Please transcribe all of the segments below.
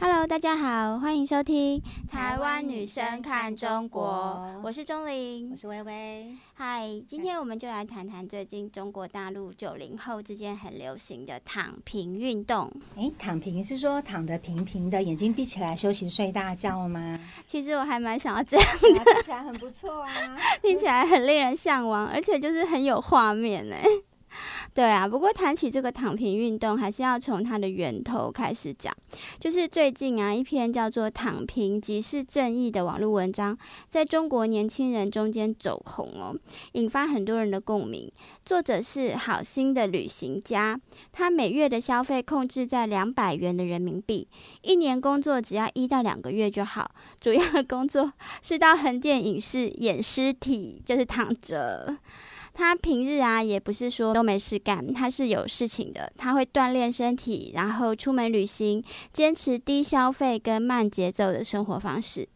Hello，大家好，欢迎收听《台湾女生看中国》，我是钟玲，我是微微。嗨，今天我们就来谈谈最近中国大陆九零后之间很流行的躺平运动。哎，躺平是说躺得平平的，眼睛闭起来休息睡大觉吗？其实我还蛮想要这样的，听起来很不错啊，听起来很令人向往，而且就是很有画面哎。对啊，不过谈起这个躺平运动，还是要从它的源头开始讲。就是最近啊，一篇叫做《躺平即是正义》的网络文章，在中国年轻人中间走红哦，引发很多人的共鸣。作者是好心的旅行家，他每月的消费控制在两百元的人民币，一年工作只要一到两个月就好。主要的工作是到横店影视演尸体，就是躺着。他平日啊，也不是说都没事干，他是有事情的。他会锻炼身体，然后出门旅行，坚持低消费跟慢节奏的生活方式。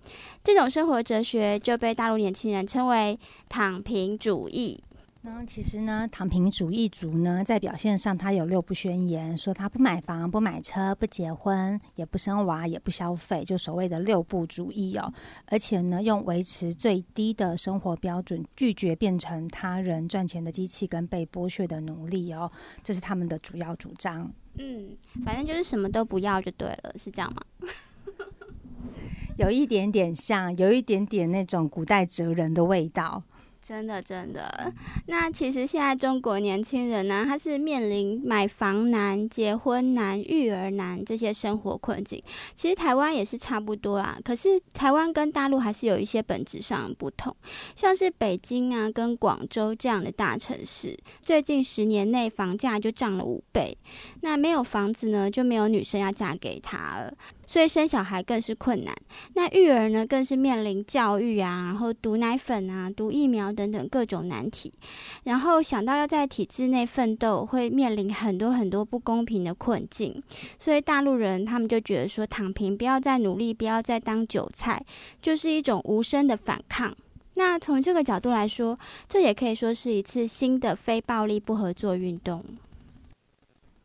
这种生活哲学就被大陆年轻人称为“躺平主义”。那其实呢，躺平主义族呢，在表现上，他有六不宣言，说他不买房、不买车、不结婚、也不生娃、也不消费，就所谓的六不主义哦。而且呢，用维持最低的生活标准，拒绝变成他人赚钱的机器跟被剥削的奴隶哦，这是他们的主要主张。嗯，反正就是什么都不要就对了，是这样吗？有一点点像，有一点点那种古代哲人的味道。真的，真的。那其实现在中国年轻人呢，他是面临买房难、结婚难、育儿难这些生活困境。其实台湾也是差不多啦，可是台湾跟大陆还是有一些本质上的不同。像是北京啊，跟广州这样的大城市，最近十年内房价就涨了五倍。那没有房子呢，就没有女生要嫁给他了。所以生小孩更是困难，那育儿呢更是面临教育啊，然后毒奶粉啊、毒疫苗等等各种难题。然后想到要在体制内奋斗，会面临很多很多不公平的困境。所以大陆人他们就觉得说，躺平，不要再努力，不要再当韭菜，就是一种无声的反抗。那从这个角度来说，这也可以说是一次新的非暴力不合作运动。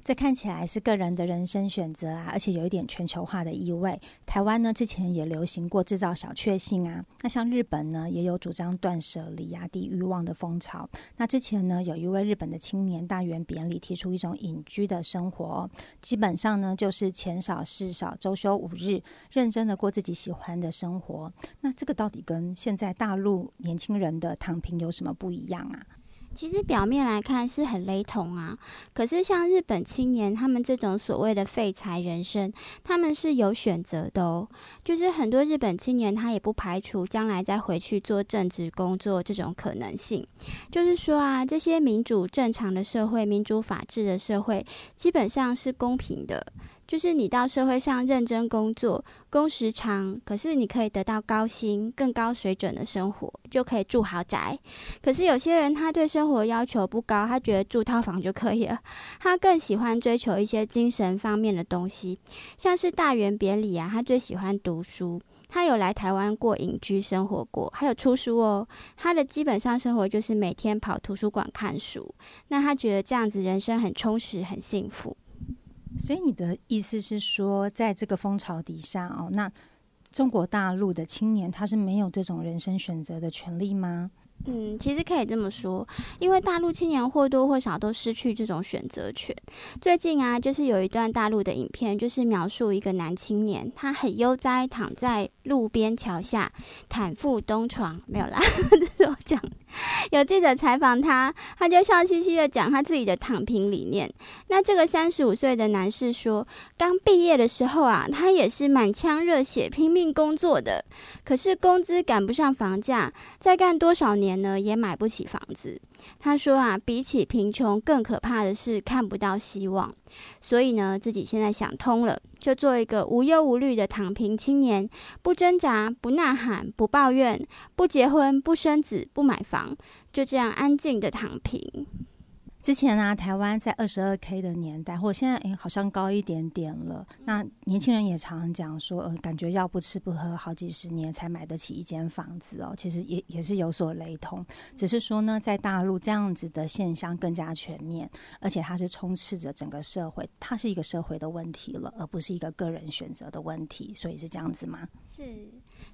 这看起来是个人的人生选择啊，而且有一点全球化的意味。台湾呢，之前也流行过制造小确幸啊。那像日本呢，也有主张断舍离、压低欲望的风潮。那之前呢，有一位日本的青年大圆扁里提出一种隐居的生活，基本上呢，就是钱少事少，周休五日，认真的过自己喜欢的生活。那这个到底跟现在大陆年轻人的躺平有什么不一样啊？其实表面来看是很雷同啊，可是像日本青年他们这种所谓的废柴人生，他们是有选择的哦。就是很多日本青年他也不排除将来再回去做正职工作这种可能性。就是说啊，这些民主正常的社会、民主法治的社会，基本上是公平的。就是你到社会上认真工作，工时长，可是你可以得到高薪、更高水准的生活，就可以住豪宅。可是有些人他对生活要求不高，他觉得住套房就可以了。他更喜欢追求一些精神方面的东西，像是大圆别里啊，他最喜欢读书。他有来台湾过隐居生活过，还有出书哦。他的基本上生活就是每天跑图书馆看书。那他觉得这样子人生很充实、很幸福。所以你的意思是说，在这个风潮底下哦，那中国大陆的青年他是没有这种人生选择的权利吗？嗯，其实可以这么说，因为大陆青年或多或少都失去这种选择权。最近啊，就是有一段大陆的影片，就是描述一个男青年，他很悠哉躺在路边桥下，坦腹东床，没有啦，这是我讲。有记者采访他，他就笑嘻嘻的讲他自己的躺平理念。那这个三十五岁的男士说，刚毕业的时候啊，他也是满腔热血拼命工作的，可是工资赶不上房价，再干多少年呢，也买不起房子。他说啊，比起贫穷，更可怕的是看不到希望。所以呢，自己现在想通了，就做一个无忧无虑的躺平青年，不挣扎，不呐喊，不抱怨，不结婚，不生子，不买房，就这样安静的躺平。之前啊，台湾在二十二 K 的年代，或现在诶好像高一点点了。那年轻人也常常讲说，呃，感觉要不吃不喝好几十年才买得起一间房子哦。其实也也是有所雷同，只是说呢，在大陆这样子的现象更加全面，而且它是充斥着整个社会，它是一个社会的问题了，而不是一个个人选择的问题。所以是这样子吗？是。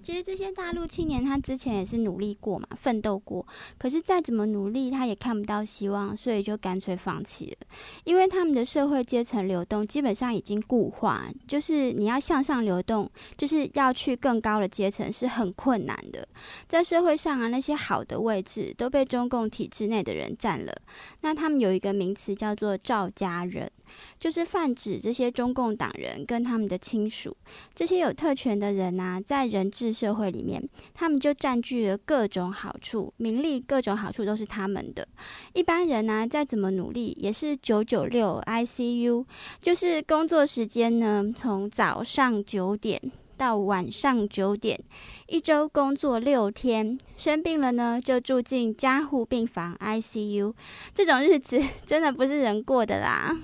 其实这些大陆青年他之前也是努力过嘛，奋斗过，可是再怎么努力，他也看不到希望，所以就干脆放弃了。因为他们的社会阶层流动基本上已经固化，就是你要向上流动，就是要去更高的阶层是很困难的。在社会上啊，那些好的位置都被中共体制内的人占了。那他们有一个名词叫做“赵家人”。就是泛指这些中共党人跟他们的亲属，这些有特权的人呐，在人治社会里面，他们就占据了各种好处、名利，各种好处都是他们的。一般人呢，再怎么努力，也是九九六 ICU，就是工作时间呢，从早上九点到晚上九点，一周工作六天，生病了呢，就住进加护病房 ICU，这种日子 真的不是人过的啦。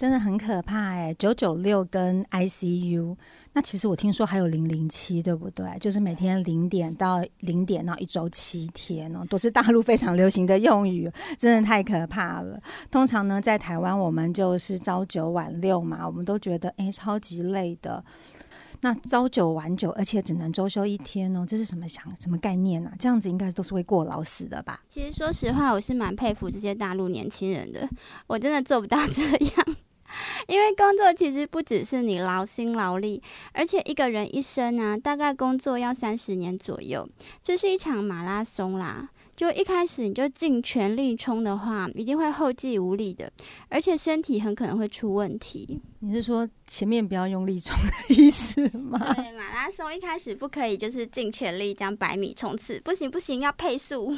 真的很可怕哎，九九六跟 ICU，那其实我听说还有零零七，对不对？就是每天零点到零点，然后一周七天哦，都是大陆非常流行的用语，真的太可怕了。通常呢，在台湾我们就是朝九晚六嘛，我们都觉得哎超级累的。那朝九晚九，而且只能周休一天哦，这是什么想什么概念啊？这样子应该都是会过劳死的吧？其实说实话，我是蛮佩服这些大陆年轻人的，我真的做不到这样。因为工作其实不只是你劳心劳力，而且一个人一生啊，大概工作要三十年左右，这是一场马拉松啦。就一开始你就尽全力冲的话，一定会后继无力的，而且身体很可能会出问题。你是说前面不要用力冲的意思吗？对，马拉松一开始不可以就是尽全力将百米冲刺，不行不行，要配速。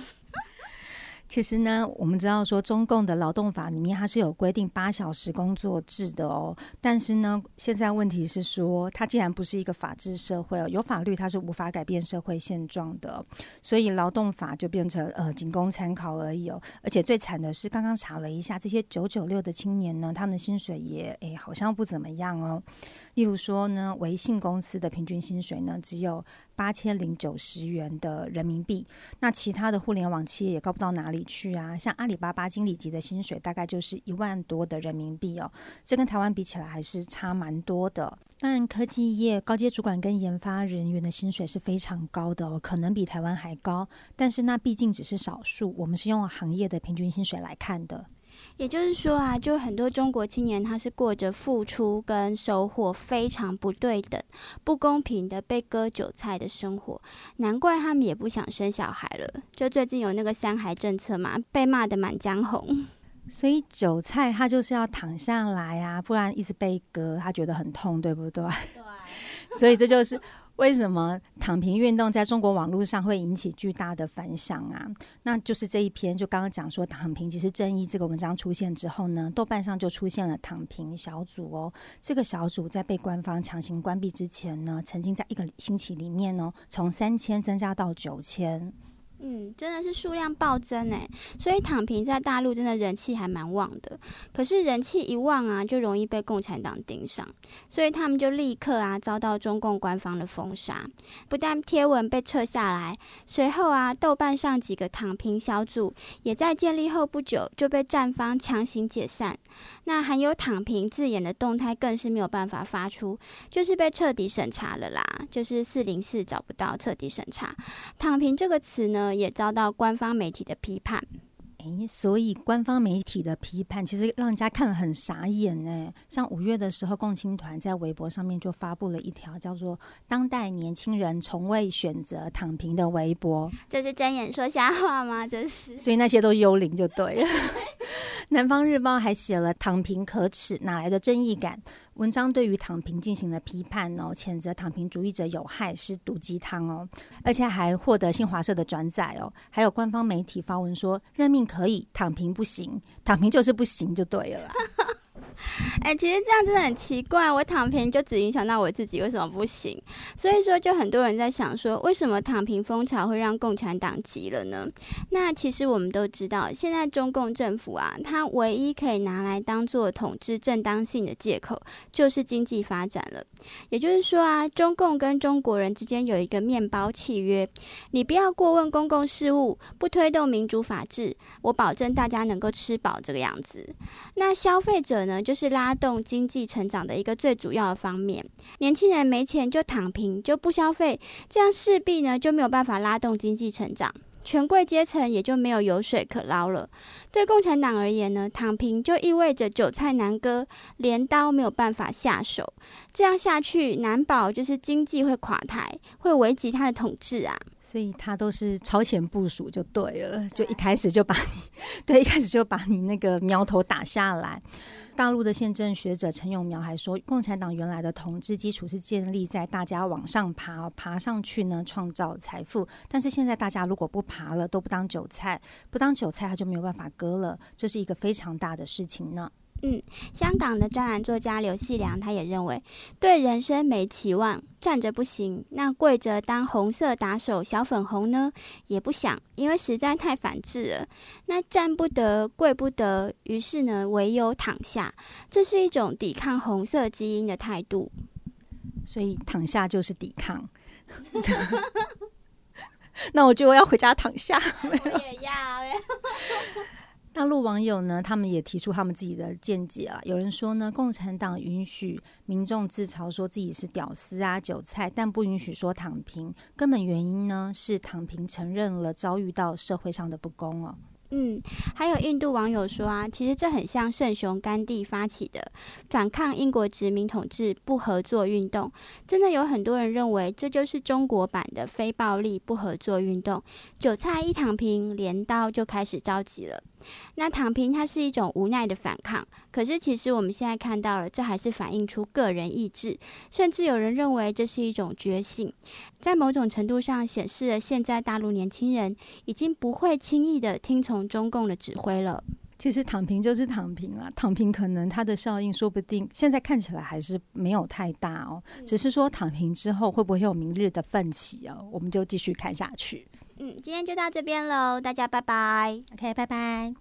其实呢，我们知道说中共的劳动法里面它是有规定八小时工作制的哦。但是呢，现在问题是说，它既然不是一个法治社会哦，有法律它是无法改变社会现状的，所以劳动法就变成呃仅供参考而已哦。而且最惨的是，刚刚查了一下，这些九九六的青年呢，他们的薪水也诶好像不怎么样哦。例如说呢，微信公司的平均薪水呢只有八千零九十元的人民币，那其他的互联网企业也高不到哪里。去啊，像阿里巴巴经理级的薪水大概就是一万多的人民币哦，这跟台湾比起来还是差蛮多的。当然，科技业高阶主管跟研发人员的薪水是非常高的哦，可能比台湾还高，但是那毕竟只是少数，我们是用行业的平均薪水来看的。也就是说啊，就很多中国青年，他是过着付出跟收获非常不对等、不公平的被割韭菜的生活，难怪他们也不想生小孩了。就最近有那个三孩政策嘛，被骂的满江红。所以韭菜他就是要躺下来啊，不然一直被割，他觉得很痛，对不对？对。所以这就是。为什么躺平运动在中国网络上会引起巨大的反响啊？那就是这一篇，就刚刚讲说躺平其实正义这个文章出现之后呢，豆瓣上就出现了躺平小组哦。这个小组在被官方强行关闭之前呢，曾经在一个星期里面呢，从三千增加到九千。嗯，真的是数量暴增哎，所以躺平在大陆真的人气还蛮旺的。可是人气一旺啊，就容易被共产党盯上，所以他们就立刻啊遭到中共官方的封杀，不但贴文被撤下来，随后啊豆瓣上几个躺平小组也在建立后不久就被站方强行解散。那含有躺平字眼的动态更是没有办法发出，就是被彻底审查了啦，就是四零四找不到彻底审查。躺平这个词呢？也遭到官方媒体的批判。诶，所以官方媒体的批判其实让人家看了很傻眼呢。像五月的时候，共青团在微博上面就发布了一条叫做“当代年轻人从未选择躺平”的微博。这是睁眼说瞎话吗？这是。所以那些都幽灵就对了。南方日报还写了“躺平可耻，哪来的正义感”。文章对于躺平进行了批判哦，谴责躺平主义者有害，是毒鸡汤哦，而且还获得新华社的转载哦。还有官方媒体发文说，任命可以，躺平不行，躺平就是不行，就对了。哎，其实这样真的很奇怪。我躺平就只影响到我自己，为什么不行？所以说，就很多人在想说，为什么躺平风潮会让共产党急了呢？那其实我们都知道，现在中共政府啊，它唯一可以拿来当做统治正当性的借口，就是经济发展了。也就是说啊，中共跟中国人之间有一个面包契约，你不要过问公共事务，不推动民主法治，我保证大家能够吃饱这个样子。那消费者呢，就是拉动经济成长的一个最主要的方面。年轻人没钱就躺平，就不消费，这样势必呢就没有办法拉动经济成长，权贵阶层也就没有油水可捞了。对共产党而言呢，躺平就意味着韭菜难割，镰刀没有办法下手。这样下去，难保就是经济会垮台，会危及他的统治啊。所以他都是超前部署就对了，就一开始就把你，对，一开始就把你那个苗头打下来。大陆的宪政学者陈永苗还说，共产党原来的统治基础是建立在大家往上爬，爬上去呢创造财富。但是现在大家如果不爬了，都不当韭菜，不当韭菜他就没有办法割了，这是一个非常大的事情呢。嗯，香港的专栏作家刘细良他也认为，对人生没期望，站着不行，那跪着当红色打手小粉红呢，也不想，因为实在太反智了。那站不得，跪不得，于是呢，唯有躺下，这是一种抵抗红色基因的态度。所以躺下就是抵抗。那我就要回家躺下。我也要。大陆网友呢，他们也提出他们自己的见解啊。有人说呢，共产党允许民众自嘲说自己是屌丝啊、韭菜，但不允许说躺平。根本原因呢，是躺平承认了遭遇到社会上的不公哦。嗯，还有印度网友说啊，其实这很像圣雄甘地发起的反抗英国殖民统治不合作运动。真的有很多人认为这就是中国版的非暴力不合作运动。韭菜一躺平，镰刀就开始着急了。那躺平它是一种无奈的反抗，可是其实我们现在看到了，这还是反映出个人意志，甚至有人认为这是一种觉醒，在某种程度上显示了现在大陆年轻人已经不会轻易的听从中共的指挥了。其实躺平就是躺平了，躺平可能它的效应说不定现在看起来还是没有太大哦，只是说躺平之后会不会有明日的奋起哦，我们就继续看下去。嗯，今天就到这边喽，大家拜拜。OK，拜拜。